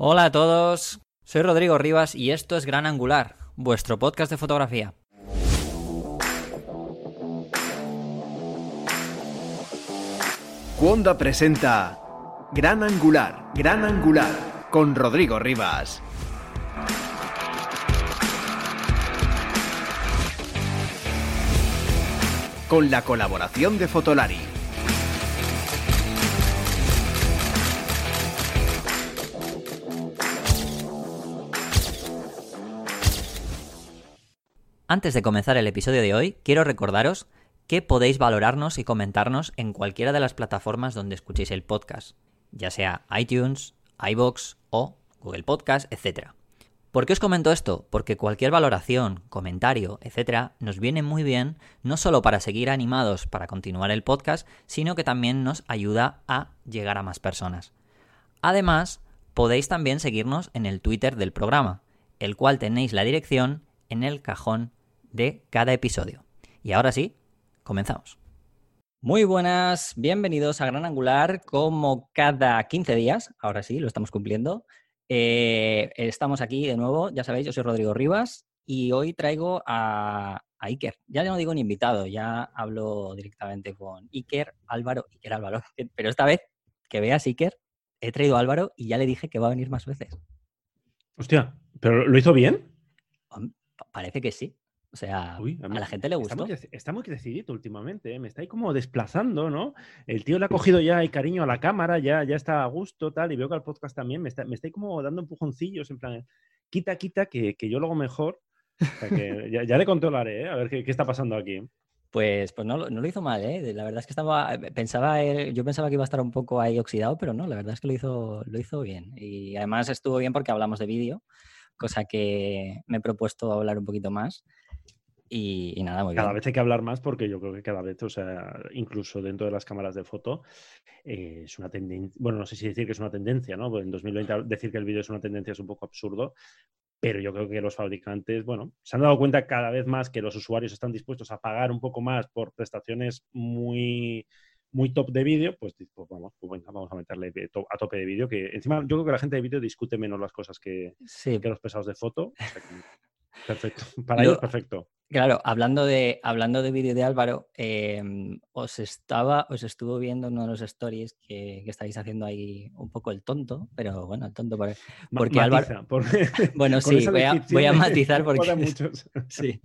Hola a todos, soy Rodrigo Rivas y esto es Gran Angular, vuestro podcast de fotografía. Cuonda presenta Gran Angular, Gran Angular, con Rodrigo Rivas. Con la colaboración de Fotolari. Antes de comenzar el episodio de hoy, quiero recordaros que podéis valorarnos y comentarnos en cualquiera de las plataformas donde escuchéis el podcast, ya sea iTunes, iBox o Google Podcast, etc. ¿Por qué os comento esto? Porque cualquier valoración, comentario, etc., nos viene muy bien, no solo para seguir animados para continuar el podcast, sino que también nos ayuda a llegar a más personas. Además, podéis también seguirnos en el Twitter del programa, el cual tenéis la dirección en el cajón de cada episodio. Y ahora sí, comenzamos. Muy buenas, bienvenidos a Gran Angular, como cada 15 días, ahora sí, lo estamos cumpliendo. Eh, estamos aquí de nuevo, ya sabéis, yo soy Rodrigo Rivas y hoy traigo a, Iker. Ya no digo ni invitado, ya hablo directamente con Iker Álvaro, Iker Álvaro, pero esta vez que veas Iker, he traído a Álvaro y ya le dije que va a venir más veces. Hostia, ¿pero lo hizo bien? Parece que sí. O sea, a, la gente le gustó. Está muy, crecidito últimamente, ¿eh? me está ahí como desplazando, ¿no? El tío le ha cogido ya el cariño a la cámara, ya, ya está a gusto, tal, y veo que al podcast también me está, me está ahí como dando empujoncillos, en plan, quita, quita, que, que yo lo hago mejor. ya, ya, le controlaré, ¿eh? a ver qué, qué, está pasando aquí. Pues, pues no, no, lo hizo mal, ¿eh? La verdad es que estaba, eh, pensaba, yo pensaba que iba a estar un poco ahí oxidado, pero no, la verdad es que lo hizo, lo hizo bien. Y además estuvo bien porque hablamos de vídeo, cosa que me he propuesto hablar un poquito más. Y, nada, muy cada vez hay que hablar más porque yo creo que cada vez, o sea, incluso dentro de las cámaras de foto, eh, es una tendencia, bueno, no sé si decir que es una tendencia, ¿no? En 2020 decir que el vídeo es una tendencia es un poco absurdo, pero yo creo que los fabricantes, bueno, se han dado cuenta cada vez más que los usuarios están dispuestos a pagar un poco más por prestaciones muy muy top de vídeo, pues, pues, vamos, pues vamos a meterle a tope de vídeo, que encima yo creo que la gente de vídeo discute menos las cosas que, que los pesados de foto. Perfecto. Para ellos, perfecto. Claro, hablando de, hablando de vídeo de Álvaro, em, os estaba, os estuvo viendo uno de los stories que, estáis haciendo ahí un poco el tonto, pero bueno, el tonto porque Álvaro. bueno, sí, voy a, matizar porque. sí,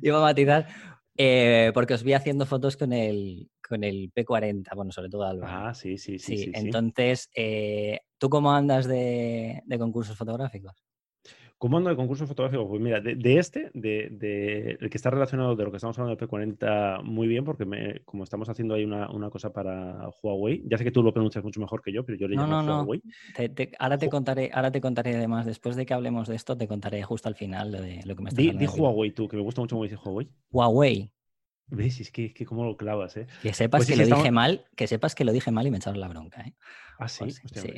iba a matizar eh, porque os vi haciendo fotos con el, con el P40, bueno, sobre todo Álvaro. Ah, sí, sí, sí. sí, entonces, eh, ¿tú cómo andas de concursos fotográficos? ¿Cómo ando de concurso fotográfico? Pues mira, de, este, de, el que está relacionado de lo que estamos hablando del P40 muy bien, porque me, como estamos haciendo ahí una, cosa para Huawei, ya sé que tú lo pronuncias mucho mejor que yo, pero yo le llamo no, Huawei. ahora, te contaré, ahora te contaré además, después de que hablemos de esto, te contaré justo al final de lo que me estás di, Di Huawei tú, que me gusta mucho cómo Huawei. Huawei. ¿Ves? Es que, es que cómo lo clavas, ¿eh? Que sepas pues que lo dije mal, que sepas que lo dije mal y me echaron la bronca, ¿eh? Ah, sí.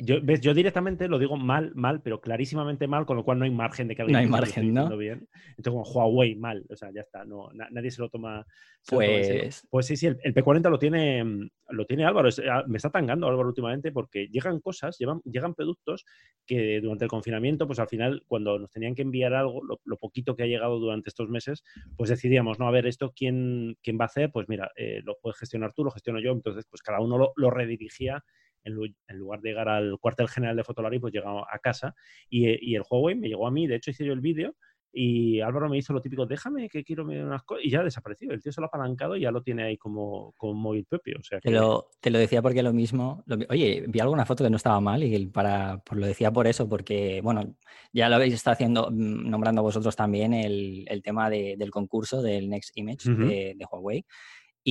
Yo, ¿ves? yo directamente lo digo mal, mal, pero clarísimamente mal, con lo cual no hay margen de que alguien no hay margen, ¿no? bien. Entonces, como Huawei mal, o sea, ya está, no, nadie se lo toma. pues... pues sí, sí, el, P40 lo tiene, lo tiene Álvaro. Ah, me está tangando Álvaro últimamente porque llegan cosas, llevan, llegan productos que durante el confinamiento, pues al final, cuando nos tenían que enviar algo, lo, poquito que ha llegado durante estos meses, pues decidíamos, no, a ver, esto, ¿quién, quién va a hacer? Pues mira, eh, lo puedes gestionar tú, lo gestiono yo. Entonces, pues cada uno lo, lo redirigía en, lugar de llegar al cuartel general de Fotolari, pues llegaba a casa y, el Huawei me llegó a mí, de hecho hice yo el vídeo y Álvaro me hizo lo típico, déjame que quiero ver unas cosas y ya ha desaparecido. El tío se lo ha apalancado y ya lo tiene ahí como, como móvil propio. O sea te, lo, te, lo, decía porque lo mismo, oye, vi alguna foto que no estaba mal y para, pues lo decía por eso, porque bueno, ya lo habéis estado haciendo, mm, nombrando vosotros también el, el tema del concurso del Next Image de, de Huawei.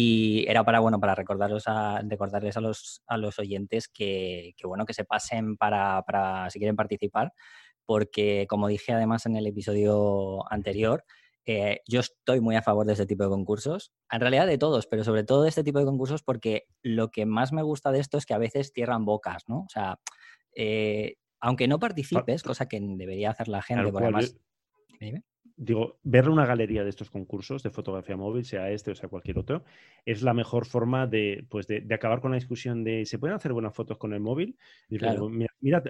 Y era para, bueno, para recordarles a, recordarles a los, a los oyentes que, bueno, que se pasen para, para, si quieren participar, porque como dije además en el episodio anterior, eh, yo estoy muy a favor de este tipo de concursos, en realidad de todos, pero sobre todo de este tipo de concursos porque lo que más me gusta de esto es que a veces cierran bocas, ¿no? O sea, eh, aunque no participes, cosa que debería hacer la gente, por además... digo, ver una galería de estos concursos de fotografía móvil, sea este o sea cualquier otro, es la mejor forma de, pues de, acabar con la discusión de ¿se pueden hacer buenas fotos con el móvil? Y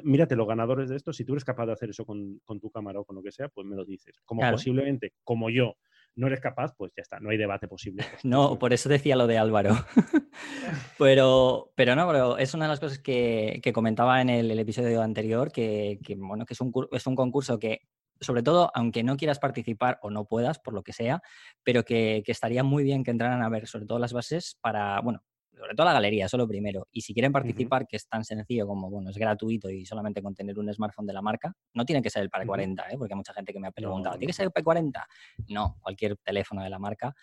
mírate, los ganadores de esto, si tú eres capaz de hacer eso con, tu cámara o con lo que sea, pues me lo dices. Como posiblemente, como yo, no eres capaz, pues ya está, no hay debate posible. No, por eso decía lo de Álvaro. pero, pero no, pero es una de las cosas que, comentaba en el, episodio anterior, que, bueno, que es un, es un concurso que sobre todo, aunque no quieras participar o no puedas, por lo que sea, pero que, estaría muy bien que entraran a ver sobre todo las bases para, bueno, sobre todo la galería, eso lo primero. Y si quieren participar, que es tan sencillo como, bueno, es gratuito y solamente con tener un smartphone de la marca, no tiene que ser el P40, ¿eh? porque hay mucha gente que me ha preguntado, ¿tiene que ser el P40? No, cualquier teléfono de la marca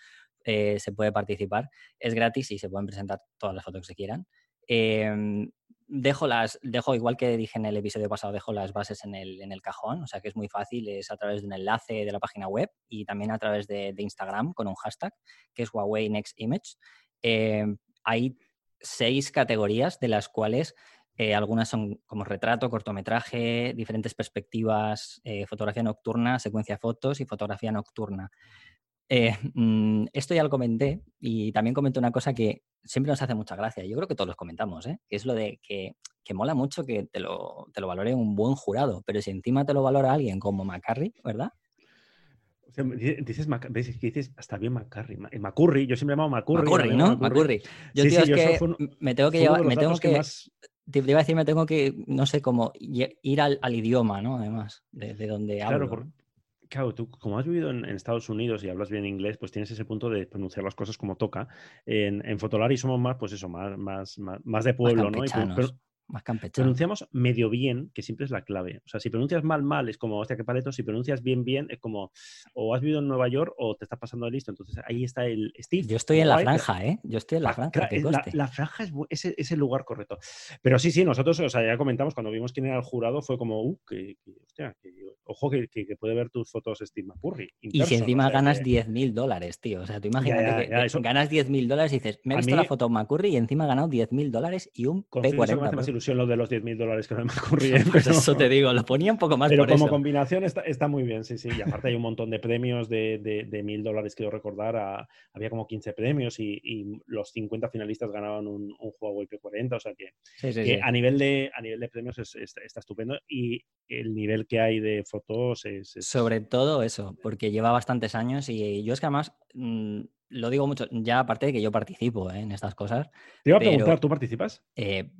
eh, se puede participar. Es gratis y se pueden presentar todas las fotos que quieran. Em, dejo las, dejo igual que dije en el episodio pasado, dejo las bases en el, en el cajón, o sea que es muy fácil, es a través de un enlace de la página web y también a través de, Instagram con un hashtag que es Huawei Next Image. Eh, hay seis categorías de las cuales eh, algunas son como retrato, cortometraje, diferentes perspectivas, eh, fotografía nocturna, secuencia de fotos y fotografía nocturna. Eh, mm, esto ya lo comenté y también comenté una cosa que siempre nos hace mucha gracia. Yo creo que todos los comentamos, ¿eh? que es lo de que, mola mucho que te lo, te lo valore un buen jurado, pero si encima te lo valora alguien como McCarry, ¿verdad? dices, que dices hasta bien McCarry. Macurry, yo siempre he llamado Macurry. Macurry, ¿no? Macurry. Yo, tío, es que me tengo que llevar, me tengo que, te iba a decir, me tengo que, no sé, cómo ir al, idioma, ¿no? Además, de, donde hablo. Claro, Claro, tú como has vivido en, Estados Unidos y hablas bien inglés, pues tienes ese punto de pronunciar las cosas como toca. En, en Fotolari somos más, pues eso, más, más, más, de pueblo, ¿no? más campechano. Pronunciamos medio bien, que siempre es la clave. O sea, si pronuncias mal, mal, es como, hostia, qué paleto. Si pronuncias bien, bien, es como, o has vivido en Nueva York o te estás pasando de listo. Entonces ahí está el Steve. Yo estoy en la franja, ¿eh? Yo estoy en la, franja. La, franja es, el lugar correcto. Pero sí, sí, nosotros, o sea, ya comentamos, cuando vimos quién era el jurado, fue como, uh, que, hostia, ojo que, puede ver tus fotos Steve McCurry. y si encima ganas 10.000 dólares, tío. O sea, tú imagínate que ganas 10.000 dólares y dices, me he visto la foto McCurry y encima he ganado 10.000 dólares y un P40. Me hace más ilusión lo de los 10.000 dólares que no me ocurría. Pues eso te digo, lo ponía un poco más Pero como combinación está, muy bien, sí, sí. Y aparte hay un montón de premios de, de, mil dólares, quiero recordar. había como 15 premios y, los 50 finalistas ganaban un, un Huawei P40. O sea que, A, nivel de, a nivel de premios está estupendo. Y el nivel que hay de fotos es, Sobre todo eso, porque lleva bastantes años y yo es que además... Mm, lo digo mucho, ya aparte de que yo participo ¿eh? en estas cosas. Te iba a preguntar, ¿tú participas? Eh,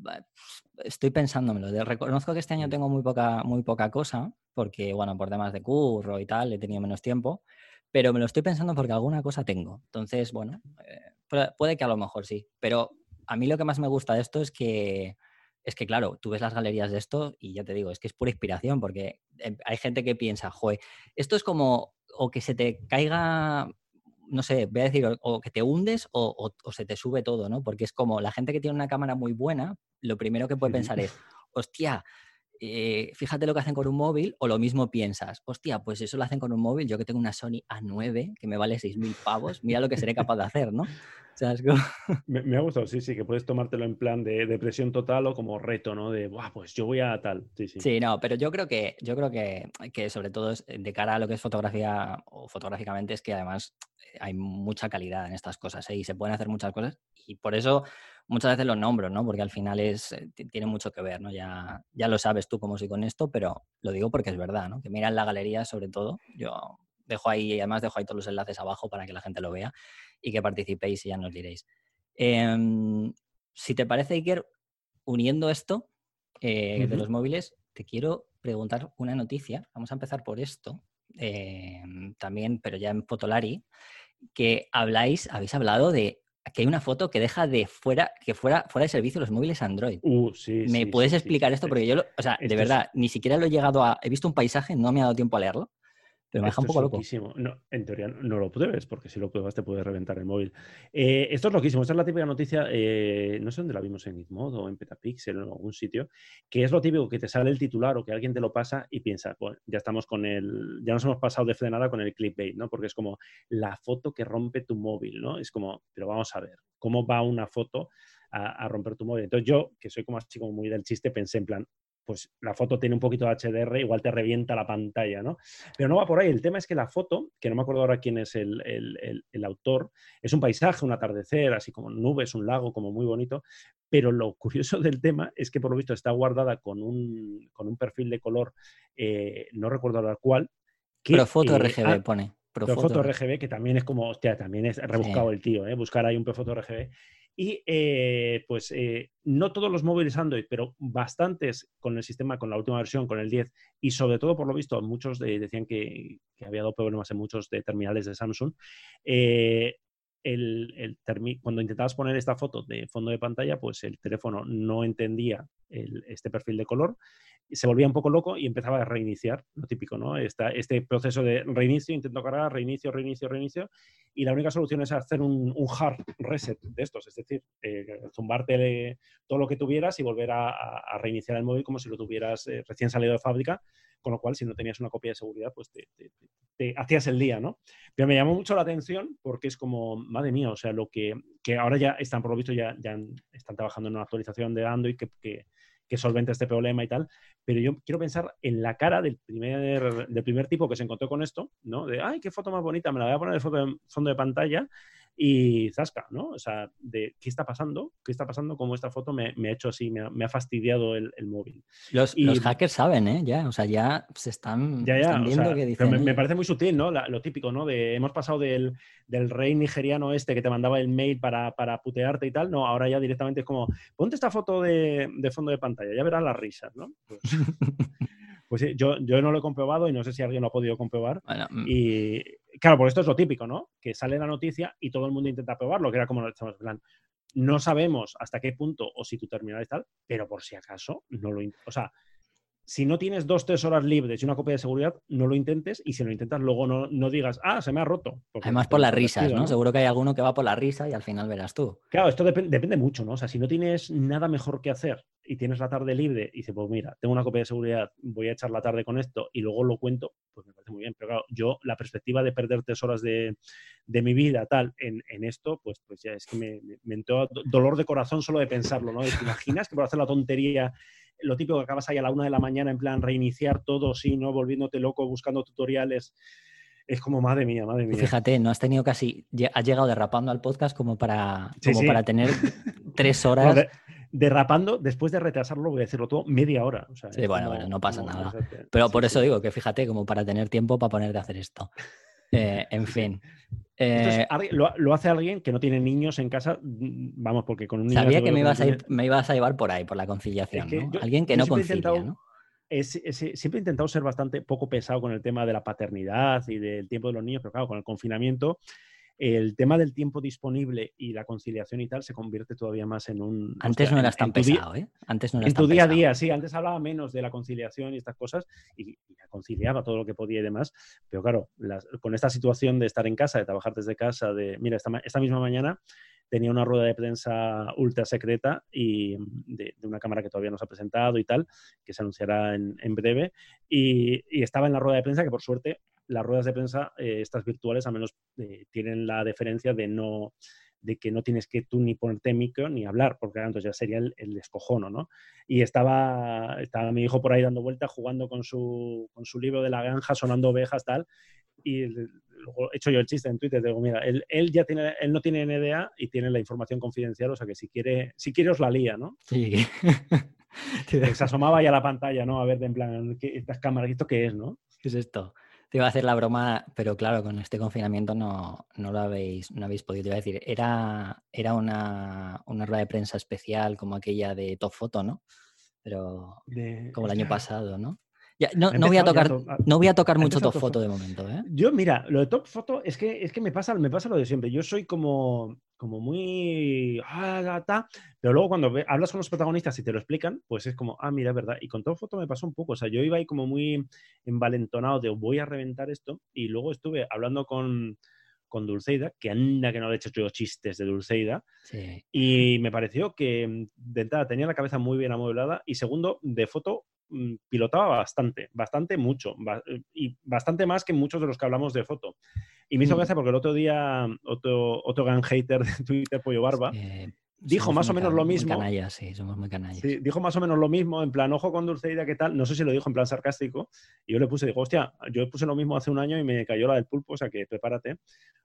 estoy pensándomelo. Reconozco que este año mm. tengo muy poca, muy poca cosa, porque, bueno, por temas de curro y tal, he tenido menos tiempo, pero me lo estoy pensando porque alguna cosa tengo. Entonces, bueno, eh, puede que a lo mejor sí, pero a mí lo que más me gusta de esto es que, es que, claro, tú ves las galerías de esto y ya te digo, es que es pura inspiración, porque hay gente que piensa, joder, esto es como o que se te caiga no sé, voy a decir, o, que te hundes o, se te sube todo, ¿no? Porque es como la gente que tiene una cámara muy buena, lo primero que puede pensar es, hostia, eh, fíjate lo que hacen con un móvil, o lo mismo piensas, hostia, pues eso lo hacen con un móvil, yo que tengo una Sony A9 que me vale 6.000 pavos, mira lo que seré capaz de hacer, ¿no? me, ha gustado, sí, sí, que puedes tomártelo en plan de depresión total o como reto, ¿no? De, Buah, pues yo voy a tal. Sí, sí. sí, no, pero yo creo que, yo creo que, que sobre todo de cara a lo que es fotografía o fotográficamente es que además eh, hay mucha calidad en estas cosas ¿eh? y se pueden hacer muchas cosas y por eso muchas veces los nombro, ¿no? Porque al final es, eh, tiene mucho que ver, ¿no? Ya, ya lo sabes tú cómo soy con esto, pero lo digo porque es verdad, ¿no? Que mira en la galería sobre todo, yo dejo ahí, además dejo ahí todos los enlaces abajo para que la gente lo vea y que participéis y ya nos diréis. Em, si te parece, Iker, uniendo esto eh, de los móviles, te quiero preguntar una noticia. Vamos a empezar por esto, em, también, pero ya en Fotolari, que habláis, habéis hablado de que hay una foto que deja de fuera, que fuera, fuera de servicio los móviles Android. Uh, ¿Me puedes explicar esto? Porque yo, o sea, de verdad, ni siquiera lo he llegado a, he visto un paisaje, no me ha dado tiempo a leerlo, me deja un poco loco. No, en teoría no lo pruebes, porque si lo pruebas te puede reventar el móvil. Eh, esto es loquísimo. Esta es la típica noticia, eh, no sé dónde la vimos en Gizmodo o en Petapixel o en algún sitio, que es lo típico que te sale el titular o que alguien te lo pasa y piensa, bueno, ya estamos con el, ya nos hemos pasado de frenada con el clickbait, ¿no? Porque es como la foto que rompe tu móvil, ¿no? Es como, pero vamos a ver, ¿cómo va una foto a, romper tu móvil? Entonces yo, que soy como así como muy del chiste, pensé en plan, pues la foto tiene un poquito de HDR, igual te revienta la pantalla, ¿no? Pero no va por ahí. El tema es que la foto, que no me acuerdo ahora quién es el, autor, es un paisaje, un atardecer, así como nubes, un lago, como muy bonito. Pero lo curioso del tema es que por lo visto está guardada con un, con un perfil de color, eh, no recuerdo ahora cuál. Que, foto RGB ah, pone. Profoto RGB, que también es como, hostia, también es rebuscado el tío, ¿eh? buscar ahí un Profoto RGB. Y eh, pues eh, no todos los móviles Android, pero bastantes con el sistema, con la última versión, con el 10, y sobre todo, por lo visto, muchos decían que, había dado problemas en muchos de terminales de Samsung. El, cuando intentabas poner esta foto de fondo de pantalla, pues el teléfono no entendía este perfil de color se volvía un poco loco y empezaba a reiniciar, lo típico, ¿no? este proceso de reinicio, intento cargar, reinicio, reinicio, reinicio, y la única solución es hacer un, hard reset de estos, es decir, eh, zumbarte todo lo que tuvieras y volver a, reiniciar el móvil como si lo tuvieras eh, recién salido de fábrica, con lo cual si no tenías una copia de seguridad, pues te, hacías el día, ¿no? Pero me llamó mucho la atención porque es como, madre mía, o sea, lo que, que ahora ya están, por lo visto, ya, ya están trabajando en una actualización de Android que, que que solvente este problema y tal, pero yo quiero pensar en la cara del primer, del primer tipo que se encontró con esto, ¿no? De, ay, qué foto más bonita, me la voy a poner de fondo de pantalla y zasca, ¿no? O sea, de qué está pasando, qué está pasando, cómo esta foto me, ha hecho así, me ha, fastidiado el, móvil. Los, hackers saben, ¿eh? Ya, o sea, ya se están, viendo que dicen. me, parece muy sutil, ¿no? lo típico, ¿no? De hemos pasado del, rey nigeriano este que te mandaba el mail para, putearte y tal, no, ahora ya directamente es como, ponte esta foto de, fondo de pantalla, ya verás las risas, ¿no? Pues, pues sí, yo, yo no lo he comprobado y no sé si alguien lo ha podido comprobar. Mm. y claro, por esto es lo típico, ¿no? Que sale la noticia y todo el mundo intenta probarlo, que era como estamos en plan. No sabemos hasta qué punto o si tu terminal es tal, pero por si acaso no lo. O sea, si no tienes dos, tres horas libres y una copia de seguridad, no lo intentes y si lo intentas luego no, digas, ah, se me ha roto. Además por las risas, ¿no? Seguro que hay alguno que va por la risa y al final verás tú. Claro, esto depende mucho, ¿no? O sea, si no tienes nada mejor que hacer y tienes la tarde libre y dices, pues mira, tengo una copia de seguridad, voy a echar la tarde con esto y luego lo cuento, pues me parece muy bien. Pero claro, yo la perspectiva de perder tres horas de, mi vida tal en, esto, pues, pues ya es que me, me, entró dolor de corazón solo de pensarlo, ¿no? ¿Te imaginas que por hacer la tontería lo típico que acabas ahí a la una de la mañana en plan reiniciar todo, sí, ¿no? Volviéndote loco buscando tutoriales. Es como, madre mía, madre mía. Fíjate, no has tenido casi, has llegado derrapando al podcast como para, para tener tres horas. derrapando, después de retrasarlo, voy a decirlo todo media hora. sí, bueno, bueno, no pasa nada. Pero por eso digo que fíjate, como para tener tiempo para ponerte a hacer esto. Eh, en fin. Eh, lo, hace alguien que no tiene niños en casa, mm, vamos, porque con un niño... Sabía que me ibas, a me ibas a llevar por ahí, por la conciliación. alguien que no concilia, ¿no? siempre he intentado ser bastante poco pesado con el tema de la paternidad y del tiempo de los niños, pero claro, con el confinamiento el tema del tiempo disponible y la conciliación y tal se convierte todavía más en un... Antes no eras tan pesado, ¿eh? Antes no En tu día a día, sí, antes hablaba menos de la conciliación y estas cosas y, conciliaba todo lo que podía y demás, pero claro, con esta situación de estar en casa, de trabajar desde casa, de, mira, esta, misma mañana tenía una rueda de prensa ultra secreta y de, una cámara que todavía no se ha presentado y tal, que se anunciará en, breve, y, y, estaba en la rueda de prensa que por suerte las ruedas de prensa, eh, estas virtuales, al menos eh, tienen la diferencia de no de que no tienes que tú ni ponerte micro ni hablar, porque entonces ya sería el, el descojono, ¿no? Y estaba, estaba mi hijo por ahí dando vueltas, jugando con su, con su libro de la granja, sonando ovejas, tal, y luego he hecho yo el chiste en Twitter, digo, mira, él, él, ya tiene, él no tiene NDA y tiene la información confidencial, o sea que si quiere, si quiere os la lía, ¿no? Sí. Se asomaba ya a la pantalla, ¿no? A ver, de en plan, estas cámaras, ¿esto qué es, no? ¿Qué es esto? Te iba a hacer la broma, pero claro, con este confinamiento no, no lo habéis, no habéis podido. Te iba a decir, era, era una, una rueda de prensa especial como aquella de Top Photo, ¿no? Pero como el año pasado, ¿no? No, voy a tocar, no voy a tocar mucho top, foto de momento. ¿eh? Yo, mira, lo de top foto es que, es que me, pasa, me pasa lo de siempre. Yo soy como, como muy. Ah, pero luego cuando hablas con los protagonistas y te lo explican, pues es como, ah, mira, es verdad. Y con top foto me pasó un poco. O sea, yo iba ahí como muy envalentonado de voy a reventar esto. Y luego estuve hablando con, con Dulceida, que anda que no le he hecho yo chistes de Dulceida. Y me pareció que de entrada tenía la cabeza muy bien amueblada y segundo, de foto pilotaba bastante, bastante mucho, eh, y bastante más que muchos de los que hablamos de foto. Y me hizo mm. gracia porque el otro día, otro, otro gran hater de Twitter, Pollo Barba, dijo Somos más o muy menos lo muy mismo. canallas, sí, somos muy canallas. Sí, dijo más o menos lo mismo, en plan, ojo con Dulceida, ¿qué tal? No sé si lo dijo en plan sarcástico. Y yo le puse, digo, hostia, yo puse lo mismo hace un año y me cayó la del pulpo, o sea que prepárate.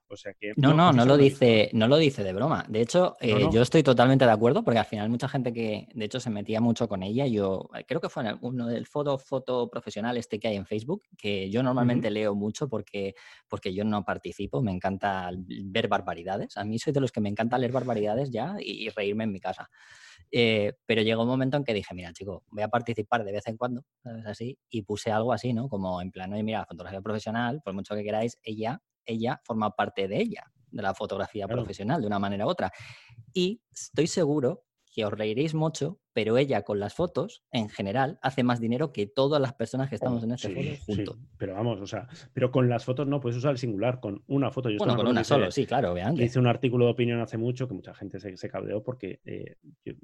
O sea que. No, no, no si lo dice, no lo dice de broma. De hecho, No, eh, no. yo estoy totalmente de acuerdo porque al final mucha gente que, de hecho, se metía mucho con ella. Yo eh, creo que fue en uno del foto, foto profesional este que hay en Facebook, que yo normalmente leo mucho porque, porque yo no participo. Me encanta ver barbaridades. A mí soy de los que me encanta leer barbaridades ya y, y reírme en mi casa. Eh, pero llegó un momento en que dije, mira, chico, voy a participar de vez en cuando, ¿sabes? Así, y puse algo así, ¿no? Como en plan, oye, mira, fotografía profesional, por mucho que queráis, ella, ella forma parte de ella, de la fotografía Claro. profesional, de una manera u otra. Y estoy seguro que os reiréis mucho, pero ella con las fotos, en general, hace más dinero que todas las personas que estamos en este Sí, foro sí, juntos. pero vamos, o sea, pero con las fotos no puedes usar el singular, con una foto. Yo Bueno, con una solo, sí, claro, obviamente. hice un artículo de opinión hace mucho que mucha gente se, se cabreó porque eh, yo-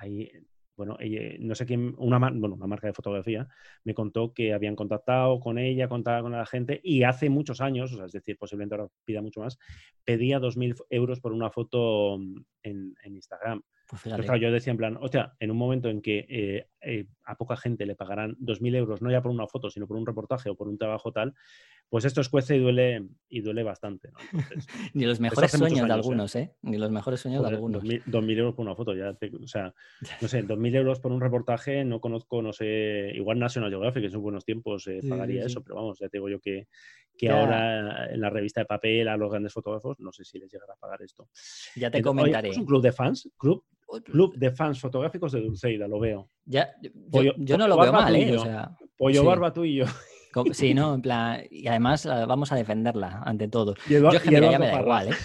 ahí, bueno, ella- no sé quién, una, bueno, una marca de fotografía me contó que habían contactado con ella, contaba con la gente y hace muchos años, o sea, es decir, posiblemente ahora pida mucho más, pedía 2.000 euros por una foto mm, en, en Instagram. Pues Entonces, fíjate. claro, yo decía en plan, hostia, en un momento en que eh, eh, a poca gente le pagarán 2.000 euros, no ya por una foto, sino por un reportaje o por un trabajo tal, pues esto escuece y duele, y duele bastante. ¿no? Entonces, Ni los mejores sueños de años, algunos, ¿eh? Ni los mejores sueños de algunos. 2.000 2.000 euros por una foto, ya te- o sea, no sé, 2.000 euros por un reportaje, no conozco, no sé, igual National Geographic en sus buenos tiempos eh, pagaría sí, sí. eso, pero vamos, ya te digo yo que, que Ya. ahora en la revista de papel a los grandes fotógrafos, no sé si les llegará a pagar esto. Ya te Entonces, oye, comentaré. ¿es un club de fans? ¿Club? Club de fans fotográficos de Dulceida, lo veo. Ya, yo, Pollo- yo no lo veo barba mal, tú y ¿eh? O yo. sea, Pollo Sí. Barba, tú y yo. sí, ¿no? En plan, y además eh, vamos a defenderla ante todo. Y Yo es que mira, ya me da Parra. igual, ¿eh?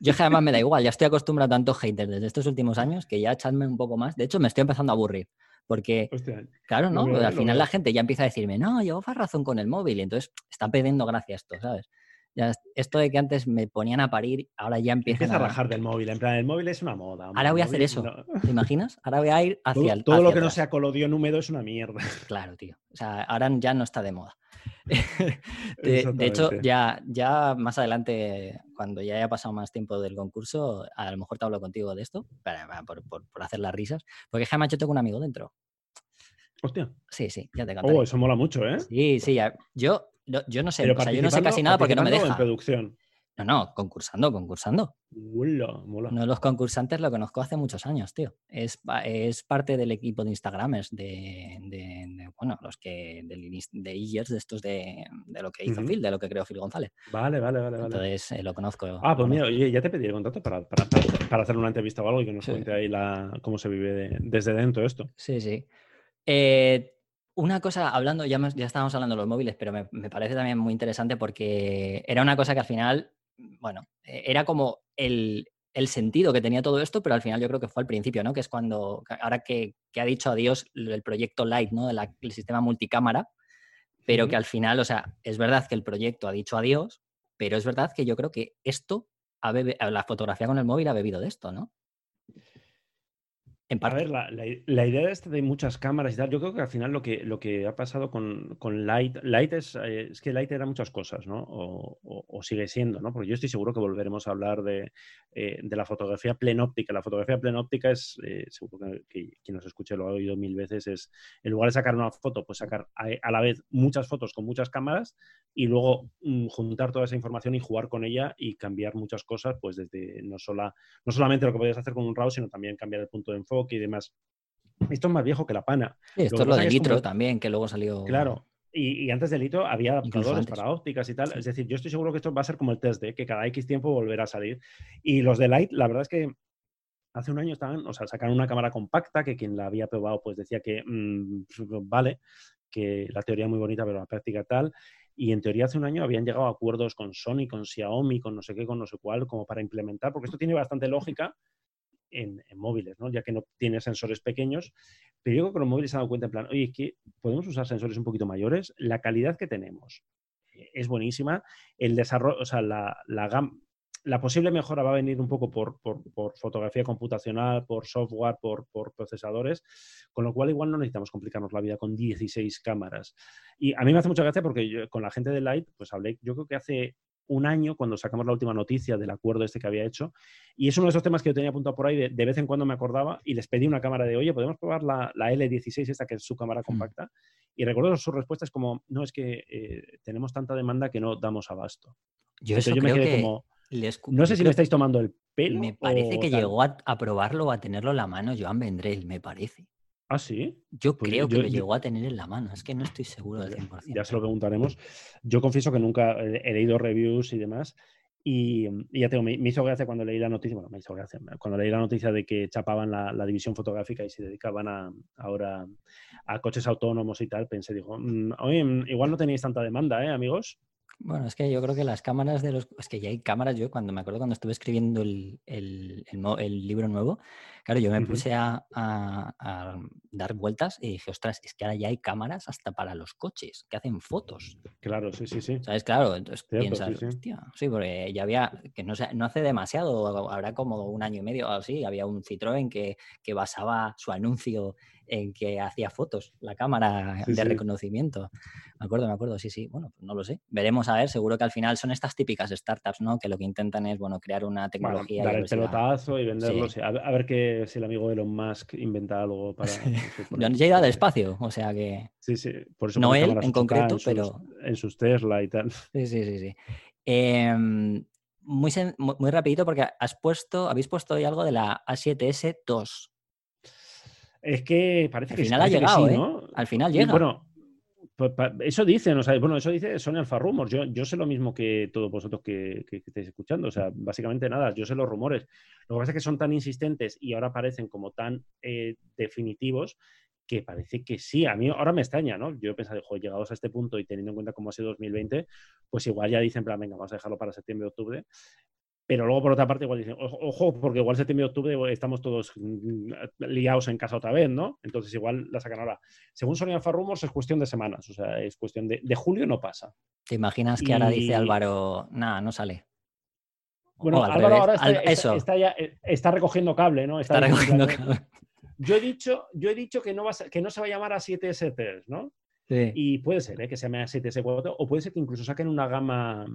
Yo es que además me da igual, ya estoy acostumbrado a tantos haters desde estos últimos años que ya echadme un poco más. De hecho, me estoy empezando a aburrir. Porque, Hostia, claro, ¿no? veo, al lo final veo. la gente ya empieza a decirme, no, llevas razón con el móvil. Y entonces está perdiendo gracia esto, ¿sabes? Ya, esto de que antes me ponían a parir, ahora ya empiezan empieza a a... rajar del móvil. En plan, el móvil es una moda. hombre, Ahora voy a hacer eso. no- ¿Te imaginas? Ahora voy a ir hacia Todo, el todo lo que no sea colodión húmedo es una mierda. Claro, tío. O sea, ahora ya no está de moda. de, de hecho, ya, ya más adelante, cuando ya haya pasado más tiempo del concurso, a lo mejor te hablo contigo de esto, para, para- por, por- por hacer las risas. Porque jamás yo tengo un amigo dentro. Hostia. Sí, sí, ya te contaré. Oh, eso mola mucho, ¿eh? Sí, sí, ya- yo, no- yo no sé, o sea, yo no sé casi nada porque no me deja. En producción. No, no, concursando, concursando. Hola, mola. Uno de los concursantes lo conozco hace muchos años, tío. Es, es parte del equipo de Instagramers, de, de- de, bueno, los que, de Eagers, de estos de, de lo que hizo. Phil, de lo que creó Phil González. Vale, vale, vale. vale. Entonces eh, lo conozco. Ah, pues mira, oye, ya te pedí el contacto para, para, para, hacer una entrevista o algo y que nos Sí. cuente ahí la, cómo se vive de- desde dentro esto. Sí, sí. Eh, una cosa, hablando, ya, ya estábamos hablando de los móviles, pero me, me parece también muy interesante porque era una cosa que al final, bueno, eh, era como el, el sentido que tenía todo esto, pero al final yo creo que fue al principio, ¿no? Que es cuando, ahora que, que ha dicho adiós el proyecto Light, ¿no? la- el sistema multicámara, pero que al final, o sea, es verdad que el proyecto ha dicho adiós, pero es verdad que yo creo que esto, ha bebe- la fotografía con el móvil ha bebido de esto, ¿no? En A parte. ver, la, la- la idea esta de muchas cámaras y tal, yo creo que al final lo que, lo que ha pasado con, con Light, Light es, eh, es que Light era muchas cosas, ¿no? O, o- o sigue siendo, ¿no? Porque yo estoy seguro que volveremos a hablar de, eh, de la fotografía plenóptica. La fotografía plenóptica es, eh, seguro que, que quien nos escuche lo ha oído mil veces, es en lugar de sacar una foto, pues sacar a, a la vez muchas fotos con muchas cámaras y luego mm, juntar toda esa información y jugar con ella y cambiar muchas cosas, pues desde no, sola, no solamente lo que podías hacer con un RAW, sino también cambiar el punto de enfoque y demás. Esto es más viejo que la pana. Sí, esto que es lo de Nitro como- también, que luego salió. Claro. Y, y antes del hito había adaptadores para ópticas y tal. Sí. Es decir, yo estoy seguro que esto va a ser como el test de que cada X tiempo volverá a salir. Y los de Light, la verdad es que hace un año estaban, o sea, sacaron una cámara compacta que quien la había probado pues decía que mm, vale, que la teoría es muy bonita, pero la práctica tal. Y en teoría hace un año habían llegado a acuerdos con Sony, con Xiaomi, con no sé qué, con no sé cuál, como para implementar, porque esto tiene bastante lógica en, móviles, ¿no? Ya que no tiene sensores pequeños. Pero yo creo que los móviles se han dado cuenta en plan, oye, es que podemos usar sensores un poquito mayores, la calidad que tenemos eh, es buenísima, el desarrollo, o sea, la, la gam- la posible mejora va a venir un poco por, por- por fotografía computacional, por software, por, por procesadores, con lo cual igual no necesitamos complicarnos la vida con 16 cámaras. Y a mí me hace mucha gracia porque yo, con la gente de Light, pues hablé, yo creo que hace un año cuando sacamos la última noticia del acuerdo este que había hecho. Y es uno de esos temas que yo tenía apuntado por ahí, de, vez en cuando me acordaba y les pedí una cámara de, oye, ¿podemos probar la, L16, esta que es su cámara mm. compacta? Y recuerdo sus respuestas como, no, es que eh, tenemos tanta demanda que no damos abasto. Yo, eso yo me quedé como... no sé si me estáis tomando el pelo. Me parece que llegó a, probarlo o a tenerlo en la mano Joan Vendrell, me parece. ¿Ah, sí? Yo pues creo que lo llegó a tener en la mano, es que no estoy seguro del 100%. Ya se lo preguntaremos. Yo confieso que nunca he leído reviews y demás. Y, ya tengo, me, hizo gracia cuando leí la noticia, bueno, me hizo gracia, cuando leí la noticia de que chapaban la, división fotográfica y se dedicaban a, ahora a coches autónomos y tal, pensé, digo, mm, oye, mm, igual no tenéis tanta demanda, ¿eh, amigos? Bueno, es que yo creo que las cámaras de los... Es que ya hay cámaras, yo cuando me acuerdo cuando estuve escribiendo el, libro nuevo, claro, yo me puse a, dar vueltas y dije, ostras, es que ahora ya hay cámaras hasta para los coches que hacen fotos. Claro, sí, sí, sí. ¿Sabes? Claro, entonces piensas, sí, hostia, sí, porque ya había, que no, no hace demasiado, habrá como un año y medio o así, había un Citroën que, que basaba su anuncio en que hacía fotos, la cámara de reconocimiento. Me acuerdo, me acuerdo, sí, sí. Bueno, pues no lo sé. Veremos a ver, seguro que al final son estas típicas startups, ¿no? Que lo que intentan es, bueno, crear una tecnología. dar el pelotazo y venderlo. A, ver que, si el amigo Elon Musk inventa algo para. No sé, ya al espacio, o sea que. Sí, sí. Por eso no él en concreto, pero. en sus Tesla y tal. Sí, sí, sí, sí. Em, muy, muy rapidito porque has puesto, habéis puesto hoy algo de la A7S2. Es que parece que Al final ha llegado, ¿eh? Al final llega. bueno, pues, eso dicen, o sea, bueno, eso dice Sony Alfa Rumors. Yo, yo sé lo mismo que todos vosotros que, estáis escuchando. O sea, básicamente nada, yo sé los rumores. Lo que pasa es que son tan insistentes y ahora parecen como tan eh, definitivos que parece que sí. A mí ahora me extraña, ¿no? Yo he pensado, joder, llegados a este punto y teniendo en cuenta cómo ha sido 2020, pues igual ya dicen, plan, venga, vamos a dejarlo para septiembre, octubre. Pero luego, por otra parte, igual dicen, ojo, porque igual septiembre y octubre estamos todos mm, liados en casa otra vez, ¿no? Entonces igual la sacan ahora. Según Sony Alfa Rumors es cuestión de semanas, o sea, es cuestión de, de julio no pasa. ¿Te imaginas que ahora dice Álvaro, nada, no sale? Bueno, Álvaro ahora está, está, ya, eh, está, recogiendo cable, ¿no? Está, recogiendo cable. Yo he dicho, yo he dicho que, no va que no se va a llamar a 7S3, ¿no? Sí. Y puede ser ¿eh? que se llame a 7S4, o puede ser que incluso saquen una gama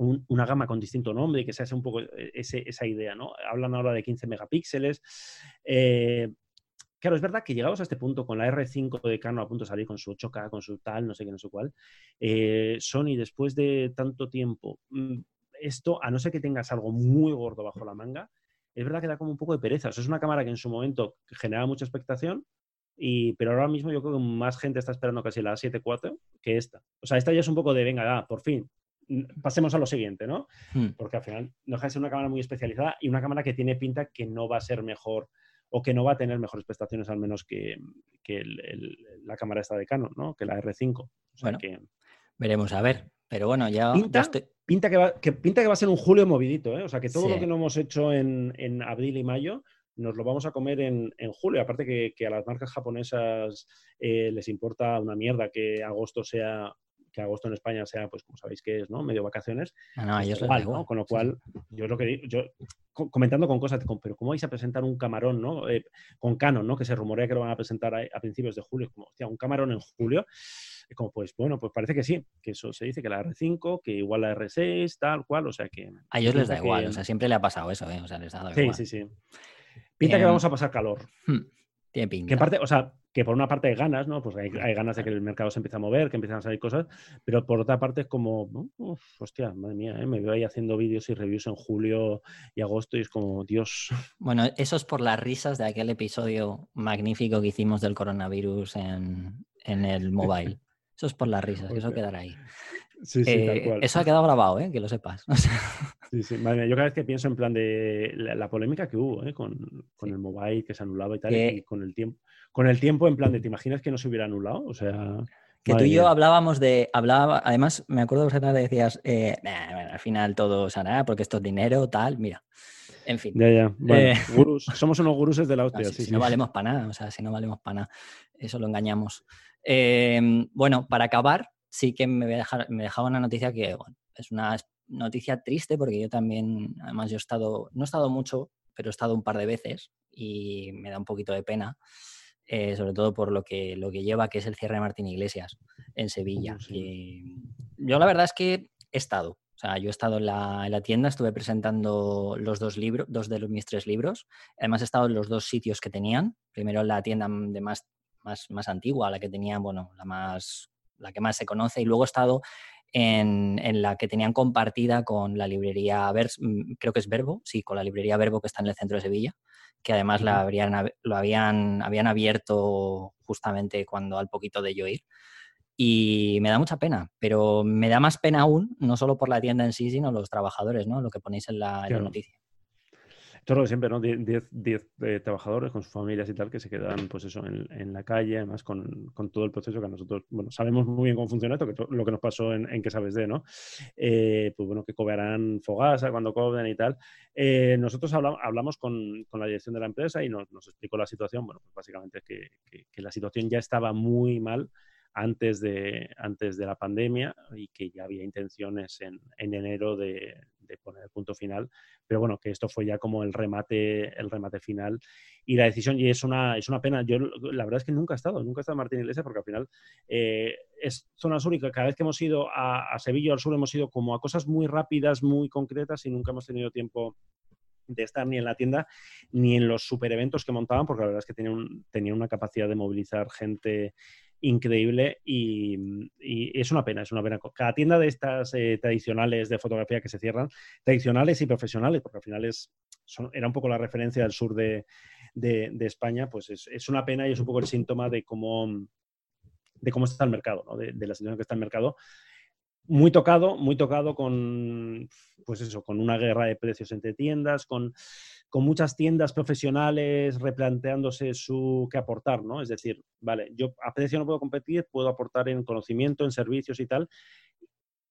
una gama con distinto nombre que se hace un poco eh, esa idea, ¿no? Hablan ahora de 15 megapíxeles. Eh, claro, es verdad que llegados a este punto, con la R5 de Canon a punto de salir con su 8K, con su tal, no sé qué, no sé cuál, eh, Sony, después de tanto tiempo, mm, esto, a no ser que tengas algo muy gordo bajo la manga, es verdad que da como un poco de pereza. es una cámara que en su momento generaba mucha expectación, y, pero ahora mismo yo creo que más gente está esperando casi la A7 IV que esta. O sea, esta ya es un poco de, venga, por fin, pasemos a lo siguiente, ¿no? Hmm. Porque al final no deja de ser una cámara muy especializada y una cámara que tiene pinta que no va a ser mejor o que no va a tener mejores prestaciones al menos que, la cámara esta de Canon, ¿no? Que la R5. bueno, veremos a ver. Pero bueno, ya, pinta, pinta, que va, que, pinta que va a ser un julio movidito, ¿eh? O sea, que todo lo que no hemos hecho en, abril y mayo nos lo vamos a comer en, julio. Aparte que, a las marcas japonesas eh, les importa una mierda que agosto sea que agosto en España sea, pues como sabéis que es, ¿no? Medio vacaciones. Ah, no, pues igual, ¿no? Con lo cual, yo lo que digo, yo comentando con cosas, pero ¿cómo vais a presentar un camarón, ¿no? Eh, con Canon, ¿no? Que se rumorea que lo van a presentar a, principios de julio, como, hostia, un camarón en julio. Como pues bueno, pues parece que sí, que eso se dice que la R5, que igual la R6, tal cual, o sea que. A ellos les da igual, o sea, siempre le ha pasado eso, ¿eh? O sea, les da igual. Sí, sí, sí. Pinta que em, vamos a pasar calor. Hmm, tiene pinta. Que parte, o sea, que por una parte hay ganas, ¿no? Pues hay, ganas de que el mercado se empiece a mover, que empiecen a salir cosas, pero por otra parte es como, hostia, madre mía, ¿eh? me veo ahí haciendo vídeos y reviews en julio y agosto y es como, Dios. Bueno, eso es por las risas de aquel episodio magnífico que hicimos del coronavirus en, el mobile. Eso es por las risas, eso quedará ahí. Sí, sí, tal eh, cual. Eso ha quedado grabado, ¿eh? que lo sepas. Sí, sí. Madre mía, yo cada vez que pienso en plan de la, polémica que hubo ¿eh? con, el mobile que se anulaba y tal, y con el tiempo con el tiempo en plan de, ¿te imaginas que no se hubiera anulado? O sea... Que tú y yo hablábamos de, hablaba, además me acuerdo que vosotros decías, eh, al final todo sanará porque esto es dinero, tal, mira. En fin. Ya, ya. Eh, Somos unos guruses de la hostia. si, no valemos para nada, o sea, si no valemos para nada, eso lo engañamos. Em, bueno, para acabar, sí que me, me dejaba una noticia que, bueno, es una noticia triste porque yo también, además yo he estado, no he estado mucho, pero he estado un par de veces y me da un poquito de pena. Eh, sobre todo por lo que, lo que lleva, que es el cierre de Martín Iglesias en Sevilla. Y yo la verdad es que he estado. O sea, yo he estado en la, tienda, estuve presentando los dos libros, dos de mis tres libros. Además, he estado en los dos sitios que tenían. Primero en la tienda de más, más, más antigua, la que tenían, bueno, la más la que más se conoce, y luego he estado en, la que tenían compartida con la librería, mm, creo que es Verbo, sí, con la librería Verbo que está en el centro de Sevilla, que además la habrían, lo habían, habían abierto justamente cuando al poquito de yo ir. Y me da mucha pena, pero me da más pena aún, no solo por la tienda en sí, sino los trabajadores, ¿no? Lo que ponéis en la, en la noticia. Esto es lo de siempre, ¿no? 10 eh, trabajadores con sus familias y tal que se quedan, pues eso, en, la calle, además con, todo el proceso que nosotros, bueno, sabemos muy bien cómo funciona esto, que lo que nos pasó en, en que sabes de, ¿no? Eh, pues bueno, que cobrarán fogasa cuando cobren y tal. Eh, nosotros hablamos, con, la dirección de la empresa y nos, explicó la situación, bueno, pues básicamente que, que la situación ya estaba muy mal antes de, antes de la pandemia y que ya había intenciones en, en enero de, poner el punto final. Pero bueno, que esto fue ya como el remate, el remate final y la decisión, y es una, es una pena. Yo la verdad es que nunca he estado, nunca he estado en Martín Iglesias porque al final eh, es zona sur cada vez que hemos ido a, a Sevilla al sur hemos ido como a cosas muy rápidas, muy concretas y nunca hemos tenido tiempo de estar ni en la tienda ni en los super eventos que montaban, porque la verdad es que tenía, un, tenía una capacidad de movilizar gente increíble y, es una pena, es una pena. Cada tienda de estas eh, tradicionales de fotografía que se cierran, tradicionales y profesionales, porque al final es, era un poco la referencia del sur de, España, pues es, una pena y es un poco el síntoma de cómo, de cómo está el mercado, de, de la situación que está el mercado muy tocado, muy tocado con, pues eso, con una guerra de precios entre tiendas, con, con muchas tiendas profesionales replanteándose su qué aportar, ¿no? Es decir, vale, yo a precio no puedo competir, puedo aportar en conocimiento, en servicios y tal,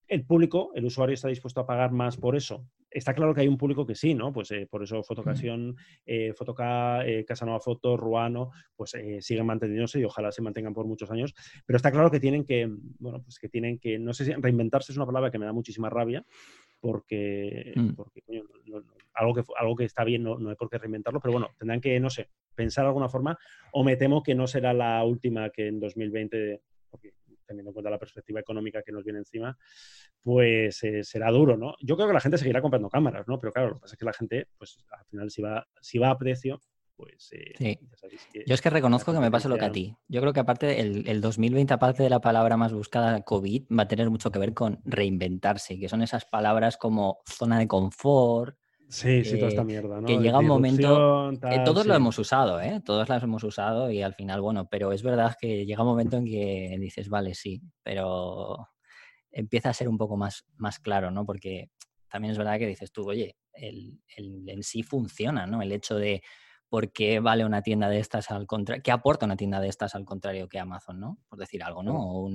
el público, el usuario está dispuesto a pagar más por eso. Está claro que hay un público que sí, ¿no? Pues eh, por eso Fotocasión, eh, Fotoca, eh, Casanova Foto, Ruano, pues eh, siguen manteniéndose y ojalá se mantengan por muchos años. Pero está claro que tienen que, bueno, pues que tienen que, no sé si reinventarse es una palabra que me da muchísima rabia, porque, mm. algo, que, algo que está bien no, no hay por qué reinventarlo, pero bueno, tendrán que, no sé, pensar de alguna forma, o me temo que no será la última que en 2020, porque teniendo en cuenta la perspectiva económica que nos viene encima, pues eh, será duro, ¿no? Yo creo que la gente seguirá comprando cámaras, ¿no? Pero claro, lo que pasa es que la gente, pues al final, si va, si va a precio, pues... Eh, sí. Yo es que reconozco que me pasa lo que a ti. Yo creo que aparte, el, el 2020, aparte de la palabra más buscada, COVID, va a tener mucho que ver con reinventarse, que son esas palabras como zona de confort, Sí, sí, toda esta mierda, ¿no? Que llega un momento. todos lo hemos usado, ¿eh? Todos las hemos usado y al final, bueno, pero es verdad que llega un momento en que dices, vale, sí, pero empieza a ser un poco más, más claro, ¿no? Porque también es verdad que dices tú, oye, el, el en sí funciona, ¿no? El hecho de ¿por qué vale una tienda de estas al contrario? ¿Qué aporta una tienda de estas al contrario que Amazon, no? Por decir algo, ¿no?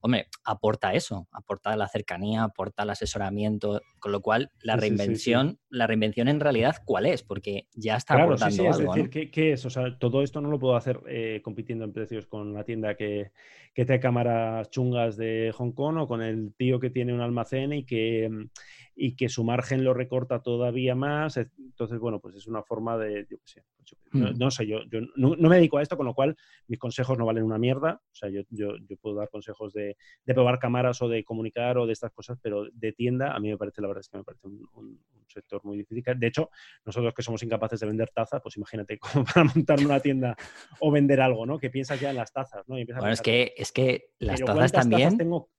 hombre, aporta eso, aporta la cercanía, aporta el asesoramiento, con lo cual la reinvención, la reinvención en realidad, ¿cuál es? Porque ya está aportando algo. Es decir, ¿qué, es? O sea, todo esto no lo puedo hacer eh, compitiendo en precios con la tienda que, que trae cámaras chungas de Hong Kong o con el tío que tiene un almacén y que y que su margen lo recorta todavía más. Entonces, bueno, pues es una forma de, yo qué sé, pues hmm. no, sé, yo, yo no, me dedico a esto, con lo cual mis consejos no valen una mierda. O sea, yo, yo, yo puedo dar consejos de, de, probar cámaras o de comunicar o de estas cosas, pero de tienda a mí me parece, la verdad es que me parece un, sector muy difícil. De hecho, nosotros que somos incapaces de vender taza, pues imagínate cómo para montar una tienda o vender algo, ¿no? Que piensas ya en las tazas, ¿no? bueno, es que, es que las tazas también... tengo,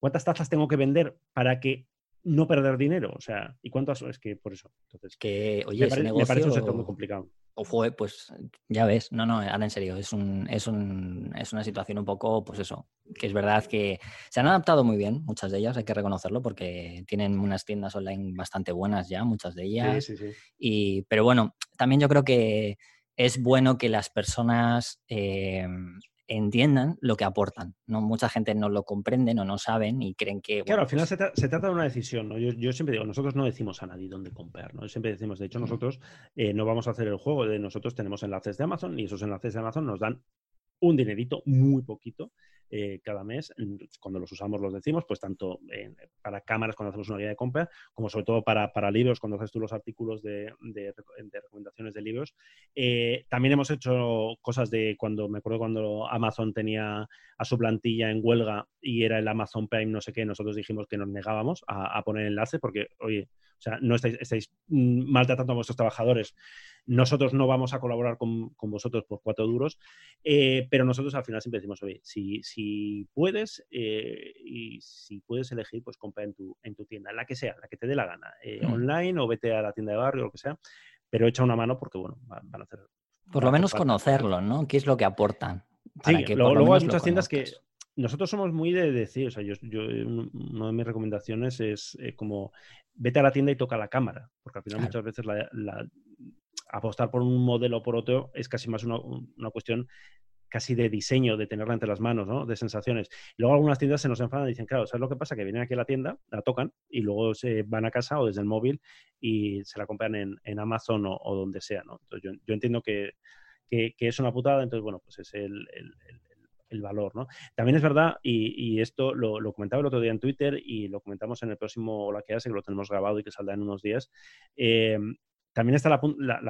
¿Cuántas tazas tengo que vender para que no perder dinero. O sea, ¿y cuánto es que por eso? Entonces, que, oye, me, me parece un sector muy complicado. O fue, pues ya ves, no, no, ahora en serio, es, un, es, un, es una situación un poco, pues eso, que es verdad que se han adaptado muy bien, muchas de ellas, hay que reconocerlo, porque tienen unas tiendas online bastante buenas ya, muchas de ellas. Sí, sí, sí. Y, pero bueno, también yo creo que es bueno que las personas eh, entiendan lo que aportan. ¿no? Mucha gente no lo comprende o no saben y creen que... claro, al final pues se, trata de una decisión. ¿no? Yo, siempre digo, nosotros no decimos a nadie dónde comprar. ¿no? Siempre decimos, de hecho, nosotros eh, no vamos a hacer el juego de nosotros tenemos enlaces de Amazon y esos enlaces de Amazon nos dan un dinerito muy poquito eh, cada mes. Cuando los usamos los decimos, pues tanto para cámaras cuando hacemos una guía de compra, como sobre todo para, para libros, cuando haces tú los artículos de, recomendaciones de libros. Eh, también hemos hecho cosas de cuando, me acuerdo cuando Amazon tenía a su plantilla en huelga y era el Amazon Prime, no sé qué, nosotros dijimos que nos negábamos a, a poner enlace porque, oye, o sea, no estáis, estáis maltratando a vuestros trabajadores nosotros no vamos a colaborar con, vosotros por cuatro duros, eh, pero nosotros al final siempre decimos, oye, si, si puedes eh, y si puedes elegir, pues compra en tu, en tu tienda, la que sea, la que te dé la gana, eh, mm. online o vete a la tienda de barrio o lo que sea, pero echa una mano porque, bueno, van, a hacer... Por lo menos conocerlo, ¿no? ¿Qué es lo que aportan? Sí, luego, hay muchas tiendas que nosotros somos muy de decir, o sea, yo, yo una de mis recomendaciones es como vete a la tienda y toca la cámara, porque al final muchas veces la, apostar por un modelo o por otro es casi más una, cuestión casi de diseño, de tenerla entre las manos, ¿no? De sensaciones. Luego algunas tiendas se nos enfadan y dicen, claro, ¿sabes lo que pasa? Que vienen aquí a la tienda, la tocan y luego se van a casa o desde el móvil y se la compran en, Amazon o, donde sea, ¿no? Entonces yo, entiendo que, es una putada, entonces, bueno, pues es el, valor, ¿no? También es verdad, y, esto lo, comentaba el otro día en Twitter y lo comentamos en el próximo La que hace, que lo tenemos grabado y que saldrá en unos días, eh, también está la,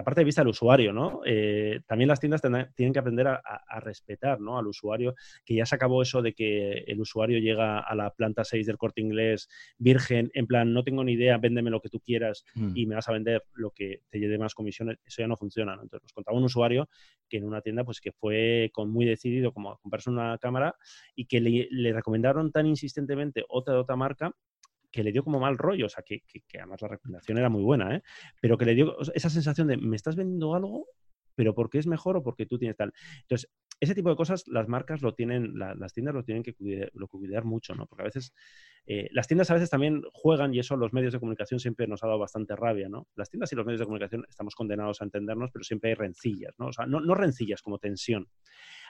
parte de vista del usuario, ¿no? Eh, también las tiendas tienen que aprender a, respetar, ¿no? Al usuario, que ya se acabó eso de que el usuario llega a la planta 6 del corte inglés virgen, en plan, no tengo ni idea, véndeme lo que tú quieras mm. y me vas a vender lo que te lleve más comisiones. Eso ya no funciona, ¿no? Entonces nos contaba un usuario que en una tienda, pues que fue con muy decidido como a comprarse una cámara y que le, le recomendaron tan insistentemente otra de otra marca que le dio como mal rollo, o sea, que, además la recomendación era muy buena, ¿eh? pero que le dio esa sensación de, me estás vendiendo algo, pero porque es mejor o porque tú tienes tal. Entonces, ese tipo de cosas las marcas lo tienen, las tiendas lo tienen que cuidar mucho, ¿no? Porque a veces, eh, las tiendas a veces también juegan y eso los medios de comunicación siempre nos ha dado bastante rabia, ¿no? Las tiendas y los medios de comunicación estamos condenados a entendernos, pero siempre hay rencillas, ¿no? O sea, no, no rencillas como tensión.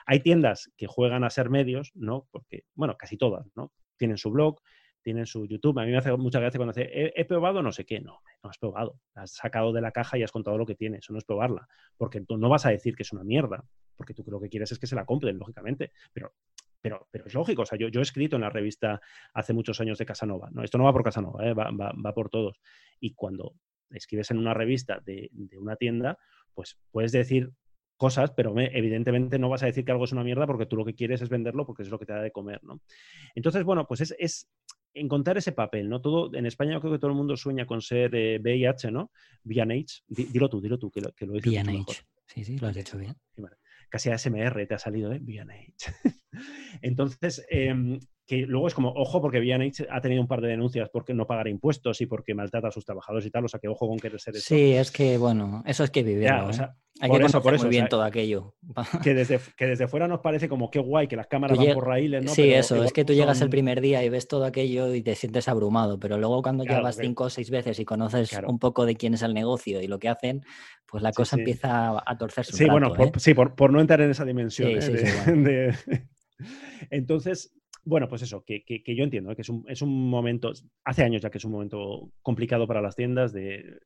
Hay tiendas que juegan a ser medios, ¿no? Porque, bueno, casi todas, ¿no? Tienen su blog, tienen su YouTube. A mí me hace mucha gracia cuando dice, he, probado no sé qué. No, no has probado. has sacado de la caja y has contado lo que tiene. Eso no es probarla. Porque tú no vas a decir que es una mierda. Porque tú lo que quieres es que se la compren, lógicamente. Pero, pero, pero es lógico. O sea, yo, yo he escrito en la revista hace muchos años de Casanova. No, esto no va por Casanova, ¿eh? va, va, por todos. Y cuando escribes en una revista de, de una tienda, pues puedes decir cosas, pero evidentemente no vas a decir que algo es una mierda porque tú lo que quieres es venderlo porque es lo que te da de comer, ¿no? Entonces, bueno, pues es, es, encontrar ese papel, ¿no? Todo, en España yo creo que todo el mundo sueña con ser VIH, eh, ¿no? VNH. dilo tú, dilo tú, que lo, que lo VNH. Sí, sí, lo has hecho bien. Casi a SMR te ha salido, ¿eh? VNH. Entonces, eh, que luego es como, ojo, porque VNH ha tenido un par de denuncias porque no pagar impuestos y porque maltrata a sus trabajadores y tal, o sea que ojo con querer ser eso. Sí, es que, bueno, eso es que vivirlo, ¿eh? Hay que eso, por eso, muy bien todo aquello. Que desde, que desde fuera nos parece como qué guay que las cámaras van por raíles, ¿no? Sí, eso, es que tú llegas el primer día y ves todo aquello y te sientes abrumado, pero luego cuando llevas cinco o seis veces y conoces un poco de quién es el negocio y lo que hacen, pues la cosa empieza a torcerse un Sí, bueno, por, ¿eh? sí, por, no entrar en esa dimensión. ¿eh? Entonces, bueno, pues eso, que, yo entiendo que es un, es un, momento, hace años ya que es un momento complicado para las tiendas de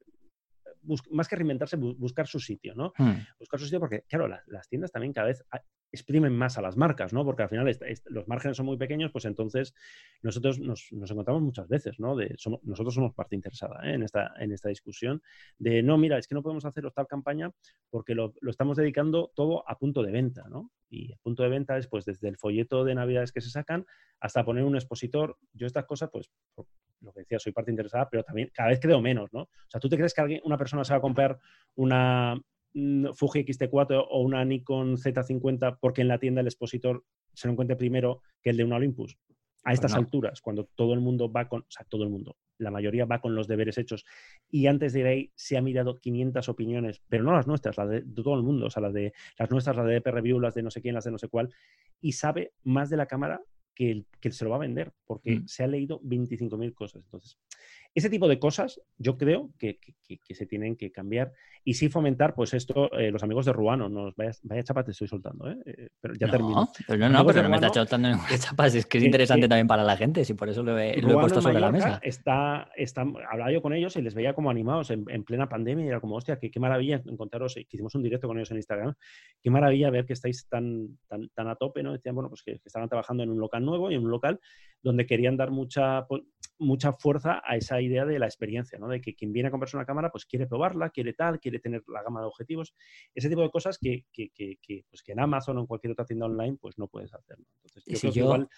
más que reinventarse, buscar su sitio, ¿no? Hmm. Buscar su sitio porque, claro, las tiendas también cada vez exprimen más a las marcas, ¿no? Porque al final los márgenes son muy pequeños, pues entonces nosotros nos, encontramos muchas veces, ¿no? De, nosotros somos parte interesada ¿eh? en, esta, en esta discusión de, no, mira, es que no podemos hacer tal campaña porque lo, estamos dedicando todo a punto de venta, ¿no? Y a punto de venta es, pues, desde el folleto de Navidades que se sacan hasta poner un expositor. Yo estas cosas, pues, lo que decía, soy parte interesada, pero también cada vez creo menos, ¿no? O sea, ¿tú te crees que alguien, una persona se va a comprar una Fuji X-T4 o una Nikon Z50 porque en la tienda el expositor se lo encuentre primero que el de un Olympus? A estas alturas, cuando todo el mundo va con, o sea, todo el mundo, la mayoría va con los deberes hechos y antes de ir ahí se ha mirado 500 opiniones, pero no las nuestras, las de, todo el mundo, o sea, las de las nuestras, las de EP Review, las de no sé quién, las de no sé cuál, y sabe más de la cámara que, que se lo va a vender, porque Mm. se ha leído 25.000 cosas. Entonces, ese tipo de cosas yo creo que, que- que- que se tienen que cambiar y sí fomentar, pues esto, eh, los amigos de Ruano, nos vaya, vaya chapa te estoy soltando, ¿eh? Eh, pero ya no, termino. pero no, no, pero no me está soltando ninguna chapa, es que es interesante también para la gente, si por eso lo he, lo he puesto sobre la mesa. Está, está, hablaba yo con ellos y les veía como animados en, en plena pandemia y era como, hostia, qué, qué maravilla encontraros, que hicimos un directo con ellos en Instagram, qué maravilla ver que estáis tan, tan, tan a tope, ¿no? Decían, bueno, pues que, que estaban trabajando en un local nuevo y en un local donde querían dar mucha, pues, mucha fuerza a esa idea de la experiencia, ¿no? De que quien viene a comprarse una cámara, pues quiere probarla, quiere tal, quiere tener la gama de objetivos, ese tipo de cosas que, que, que- que, pues que en Amazon o en cualquier otra tienda online, pues no puedes hacer. ¿no? Entonces, Y yo si creo que igual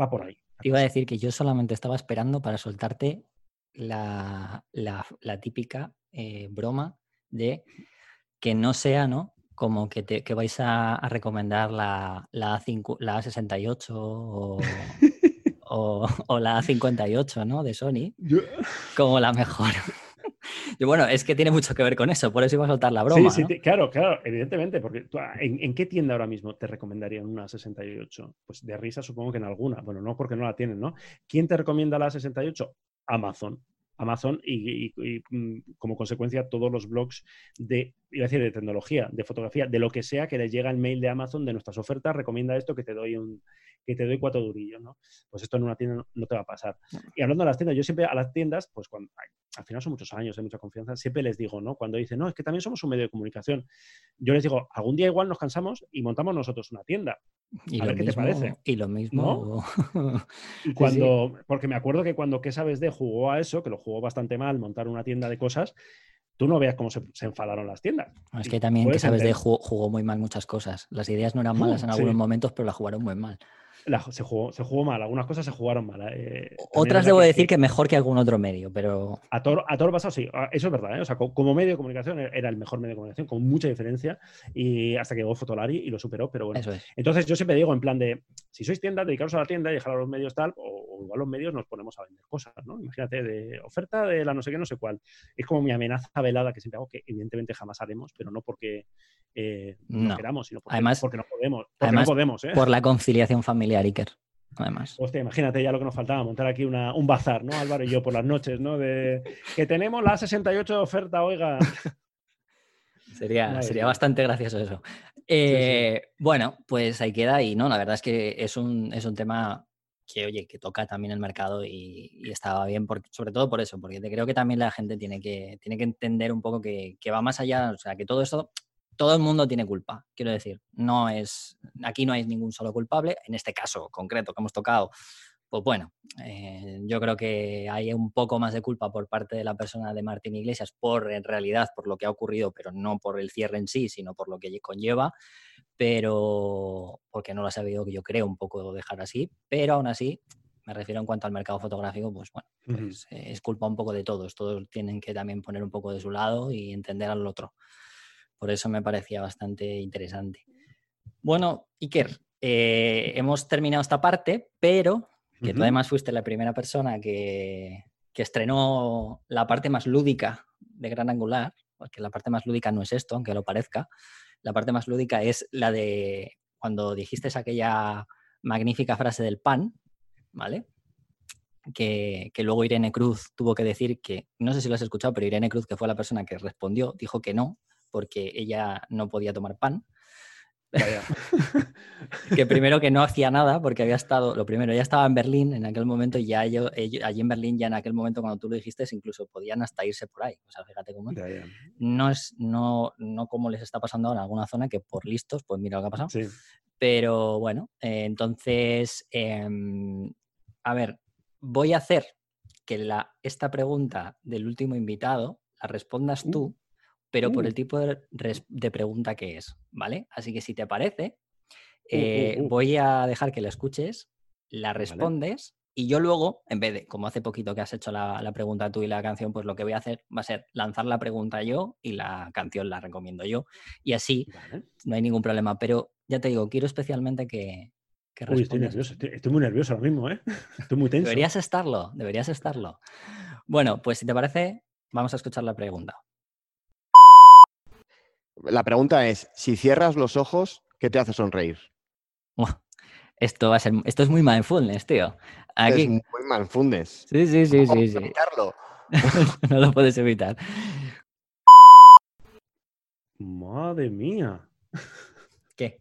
va por ahí. iba a decir que yo solamente estaba esperando para soltarte la, la- la típica eh, broma de que no sea, ¿no? Como que, te, que vais a, a recomendar la, la, A5 la A68 o, o- o la A58, ¿no? De Sony, como la mejor. Y bueno, es que tiene mucho que ver con eso, por eso iba a soltar la Sí, broma. sí, ¿no? te- claro, claro, evidentemente, porque tú, ah, ¿en, en qué tienda ahora mismo te recomendarían una 68? Pues de risa supongo que en alguna. Bueno, no porque no la tienen, ¿no? ¿Quién te recomienda la 68? Amazon. Amazon y, y- y, mm, como consecuencia todos los blogs de, iba a decir, de tecnología, de fotografía, de lo que sea que les llega el mail de Amazon de nuestras ofertas, recomienda esto que te doy un que te doy cuatro durillos, ¿no? Pues esto en una tienda no, no te va a pasar. Y hablando de las tiendas, yo siempre a las tiendas, pues cuando al final son muchos años, hay mucha confianza, siempre les digo, ¿no? Cuando dicen, no, es que también somos un medio de comunicación. Yo les digo, algún día igual nos cansamos y montamos nosotros una tienda. Y a lo ver qué te mismo, parece. Y lo mismo. Y cuando, porque me acuerdo que cuando ¿Qué sabes de jugó a eso, que lo jugó bastante mal, montar una tienda de cosas, tú no veas cómo se, se enfadaron las tiendas. Es que también, que sabes, de jugó, jugó muy mal muchas cosas. Las ideas no eran malas en Sí. algunos momentos, pero la jugaron muy mal. La- se, jugó, se jugó mal, algunas cosas se jugaron mal. eh. Otras debo decir que mejor que algún otro medio, pero A toro, a toro pasado, sí, eso es verdad. ¿eh? O sea, co- como medio de comunicación e- era el mejor medio de comunicación, con mucha diferencia, y hasta que llegó Fotolari y lo superó, pero bueno. eso es. Entonces yo siempre digo en plan de, si sois tienda, dedicaros a la tienda y dejar a los medios tal, o, o igual los medios nos ponemos a vender cosas, ¿no? Imagínate, de oferta de la no sé qué, no sé cuál. Es como mi amenaza velada que siempre hago, que evidentemente jamás haremos, pero no porque eh, no, No. queramos, sino porque, Además- porque no podemos. Porque además, no podemos, ¿eh? Por la conciliación familiar, Iker. Además. Hostia, imagínate ya lo que nos faltaba, montar aquí una, un bazar, ¿no, Álvaro y yo, por las noches, ¿no? De que tenemos la 68 de oferta, oiga. Sería, Madre sería bastante gracioso eso. Eh, Bueno, pues ahí queda y no, la verdad es que es un, es un tema que, oye, que toca también el mercado y, y estaba bien, sobre todo por eso, porque te creo que también la gente tiene que, tiene que entender un poco que, que va más allá, o sea, que todo esto, todo el mundo tiene culpa, quiero decir, no es, aquí no hay ningún solo culpable, en este caso concreto que hemos tocado, pues bueno, eh, yo creo que hay un poco más de culpa por parte de la persona de Martín Iglesias por en realidad por lo que ha ocurrido, pero no por el cierre en sí, sino por lo que conlleva, pero porque no lo ha sabido, yo creo, un poco dejar así, pero aún así, me refiero en cuanto al mercado fotográfico, pues bueno, pues, eh, es culpa un poco de todos, todos tienen que también poner un poco de su lado y entender al otro. Por eso me parecía bastante interesante. Bueno, Iker, eh, hemos terminado esta parte, pero que tú además fuiste la primera persona que, que estrenó la parte más lúdica de Gran Angular, porque la parte más lúdica no es esto, aunque lo parezca. La parte más lúdica es la de cuando dijiste aquella magnífica frase del pan, ¿vale? Que, que luego Irene Cruz tuvo que decir que, no sé si lo has escuchado, pero Irene Cruz, que fue la persona que respondió, dijo que no, porque ella no podía tomar pan Vaya. que primero que no hacía nada porque había estado, lo primero, ya estaba en Berlín en aquel momento y ya ello- allí en Berlín ya en aquel momento cuando tú lo dijiste incluso podían hasta irse por ahí, o sea, fíjate cómo es. No es, no, no como les está pasando ahora en alguna zona que por listos, pues mira lo que ha pasado. Sí. Pero bueno, eh, entonces, em, a ver, voy a hacer que la, esta pregunta del último invitado la respondas Uh, tú, pero por uh. el tipo de, pregunta que es, ¿vale? Así que si te parece, Uh, uh, eh, uh. voy a dejar que la escuches, la respondes y yo luego, en vez de, como hace poquito que has hecho la, la pregunta tú y la canción, pues lo que voy a hacer va a ser lanzar la pregunta yo y la canción la recomiendo yo. Y así Vale. no hay ningún problema. Pero ya te digo, quiero especialmente que, Uy, estoy nervioso, estoy, estoy muy nervioso ahora mismo, ¿eh? Estoy muy tenso. Deberías estarlo, deberías estarlo. Bueno, pues si te parece, vamos a escuchar la pregunta. La pregunta es, si cierras los ojos, ¿qué te hace sonreír? Esto va a ser, esto es muy mindfulness, tío. Aquí. Es muy mindfulness. Sí, sí, sí, sí, sí. evitarlo? no lo puedes evitar. Madre mía. ¿Qué?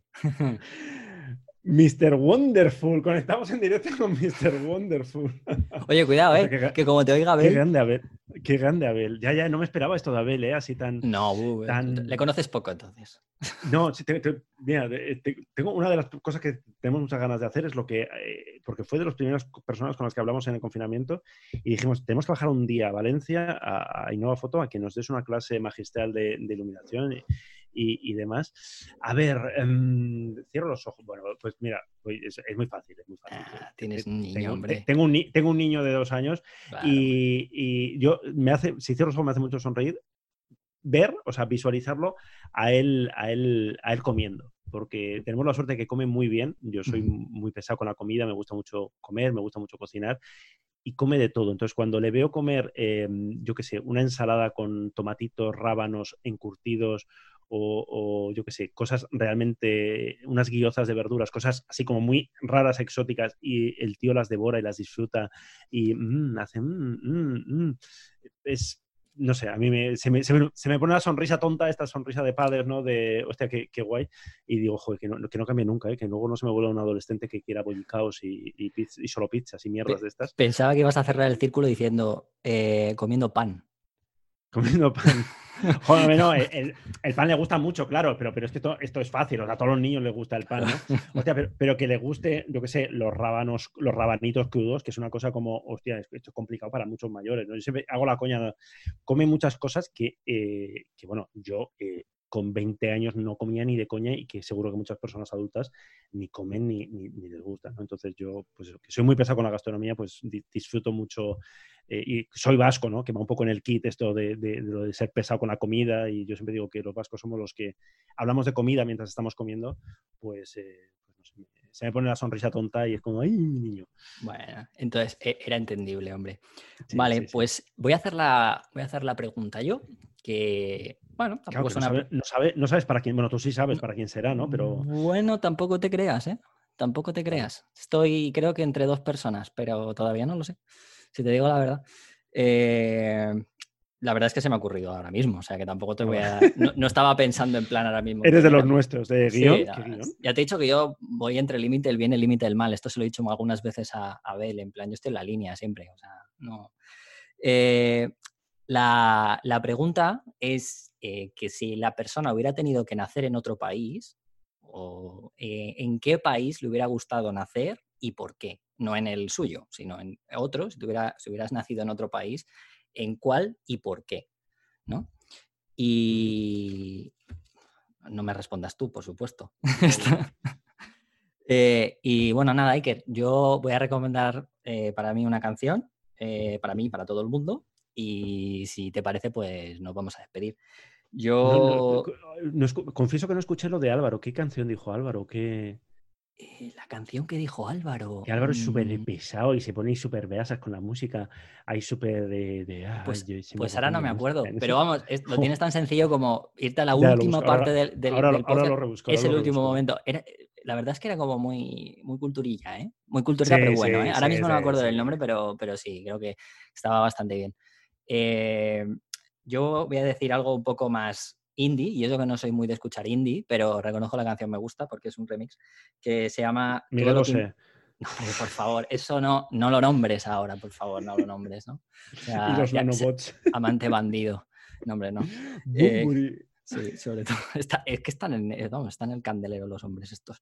Mr. Wonderful, conectamos en directo con Mr. Wonderful. Oye, cuidado, eh, que- que como te oiga Qué Abel. grande Abel, qué grande Abel. Ya, ya, no me esperaba esto de Abel, ¿eh? Así tan... No, uh, Tan- le conoces poco entonces. No, sí, te- te- mira, te- tengo una de las cosas que tenemos muchas ganas de hacer es lo que, eh, porque fue de las primeras personas con las que hablamos en el confinamiento y dijimos, tenemos que bajar un día a Valencia, a, a Innova Foto, a que nos des una clase magistral de, de iluminación y, y- y demás. A ver, em, cierro los ojos. Bueno, pues mira, es, es muy fácil, es muy fácil. Ah, tienes un niño, tengo, hombre. te- tengo un, tengo un niño de dos años Claro. y, y yo me hace, si cierro los ojos me hace mucho sonreír, ver, o sea, visualizarlo a él, a él, a él comiendo. Porque tenemos la suerte de que come muy bien. Yo soy muy pesado con la comida, me gusta mucho comer, me gusta mucho cocinar y come de todo. Entonces, cuando le veo comer, eh, yo qué sé, una ensalada con tomatitos, rábanos encurtidos o, o, yo qué sé, cosas realmente, unas guiozas de verduras, cosas así como muy raras, exóticas, y el tío las devora y las disfruta y mm, hace... mm, mm, mm. Es, no sé, a mí me, se, me, se, me, se me pone una sonrisa tonta, esta sonrisa de padres, ¿no? De, hostia, qué, qué guay. Y digo, joder, que no, que no cambie nunca, ¿eh? que luego no se me vuelva un adolescente que quiera bollicaos y, y, pizza- y solo pizzas y mierdas de estas. Pensaba que ibas a cerrar el círculo diciendo eh, comiendo pan. Comiendo pan. Joder, no, el, pan le gusta mucho, claro, pero, pero es que esto, esto es fácil, o sea, a todos los niños les gusta el pan, ¿no? Hostia, pero, pero que le guste, yo qué sé, los rábanos, los rabanitos crudos, que es una cosa como, hostia, es- esto es complicado para muchos mayores, ¿no? Yo siempre hago la coña, come muchas cosas que, eh, que bueno, yo eh, con 20 años no comía ni de coña y que seguro que muchas personas adultas ni comen ni, ni, ni les gusta, ¿no? Entonces yo, pues que soy muy pesado con la gastronomía, pues di- disfruto mucho eh, y soy vasco, ¿no? Que va un poco en el kit esto de, de- de lo de ser pesado con la comida y yo siempre digo que los vascos somos los que hablamos de comida mientras estamos comiendo, pues, eh, pues se me pone la sonrisa tonta y es como, ¡ay, mi niño! Bueno, entonces e- era entendible, hombre. Sí, vale, sí, sí. pues voy a hacer la voy a hacer la pregunta yo, que bueno, tampoco Claro, que no, una sabe- no sabe- no sabes para quién, bueno, tú sí sabes para quién será, ¿no? Pero Bueno, tampoco te creas, ¿eh? Tampoco te creas. Estoy, creo que entre dos personas, pero todavía no lo sé. Si te digo la verdad. Eh, la verdad es que se me ha ocurrido ahora mismo, o sea que tampoco te voy a. No, no estaba pensando en plan ahora mismo. eres de los nuestros, de Sí, guion. no, ¿Qué guion? Ya te he dicho que yo voy entre el límite del bien y el límite del mal. Esto se lo he dicho algunas veces a a Abel, en plan, yo estoy en la línea siempre. O sea, no. Eh, la, la pregunta es eh, que si la persona hubiera tenido que nacer en otro país, o eh, en qué país le hubiera gustado nacer y por qué. No en el suyo, sino en otro. Si, tuviera, si hubieras nacido en otro país, ¿en cuál y por qué? ¿No? Y no me respondas tú, por supuesto. Eh, y bueno, nada, Iker, yo voy a recomendar eh, para mí una canción, eh, para mí, para todo el mundo, y si te parece, pues nos vamos a despedir. Yo, no, no escu- confieso que no escuché lo de Álvaro. ¿Qué canción dijo Álvaro? ¿Qué... eh, la canción que dijo Álvaro. Que Álvaro es súper mm, pesado y se pone súper beasas con la música. Hay súper de. de, "Ay, Pues, yo pues ahora no me acuerdo, música". pero vamos, es- lo tienes tan sencillo como irte a la última busco, ahora- parte del, del, ahora, del ahora lo podcast. rebusco. Es el lo último momento. Era- la verdad es que era como muy, muy culturilla, ¿eh? Muy culturilla, Sí, pero bueno, ¿eh? Ahora sí, mismo no me acuerdo del nombre, pero, pero sí, creo que estaba bastante bien. Eh, yo voy a decir algo un poco más indie, y eso que no soy muy de escuchar indie, pero reconozco la canción me gusta porque es un remix que se llama Miguel lo Bosé. No, por favor, eso no, no lo nombres ahora, por favor, no lo nombres, ¿no? O sea, y los ya- se- nanobots. amante bandido. No, hombre, no. Eh. Sí, sobre todo. Está- es que están en, eh, están en el candelero los hombres estos.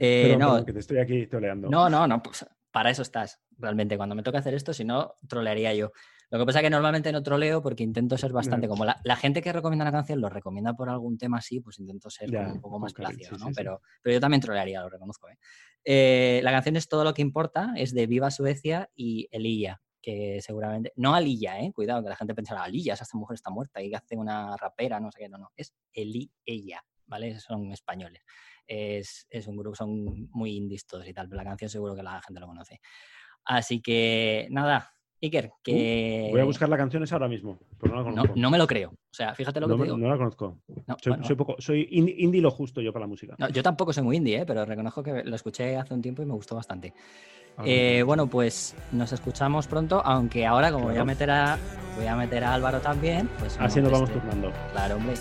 Eh, Perdón, no, perdón, que te estoy aquí toleando. no, no, no, pues para eso estás, realmente. Cuando me toca hacer esto, si no, trolearía yo. Lo que pasa es que normalmente no troleo porque intento ser bastante como la, la gente que recomienda una canción lo recomienda por algún tema así, pues intento ser como un poco más ok, plácido, sí, ¿no? sí. Pero, pero yo también trolearía, lo reconozco. ¿eh? Eh, la canción es Todo lo que importa, es de Viva Suecia y Elilla, que seguramente, no Alilla, ¿eh? cuidado, que la gente pensará, Alilla, esa mujer está muerta y que hace una rapera, no sé qué, no, no, es Eli, ella, ¿vale? Son españoles. Es, es un grupo, son muy indies todos y tal, pero la canción seguro que la gente lo conoce. Así que nada, Iker, que. Voy a buscar la canción esa ahora mismo, pero no la No, conozco. no me lo creo. O sea, fíjate lo que No te digo. no la conozco. No, Soy, bueno, soy poco, soy indie, indie lo justo yo para la música. yo tampoco soy muy indie, ¿eh? pero reconozco que lo escuché hace un tiempo y me gustó bastante. Ah, Eh, bueno, pues nos escuchamos pronto, aunque ahora, como voy a meter a, voy a meter a Álvaro también, pues. Así nos vamos este- turnando. Claro, hombre.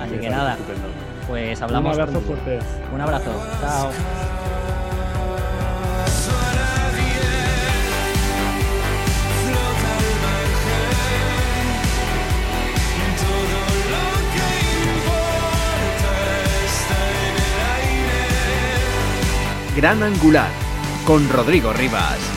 Así que nada, estupendo. pues hablamos. Un abrazo fuerte. Un abrazo. Chao. Gran Angular con Rodrigo Rivas.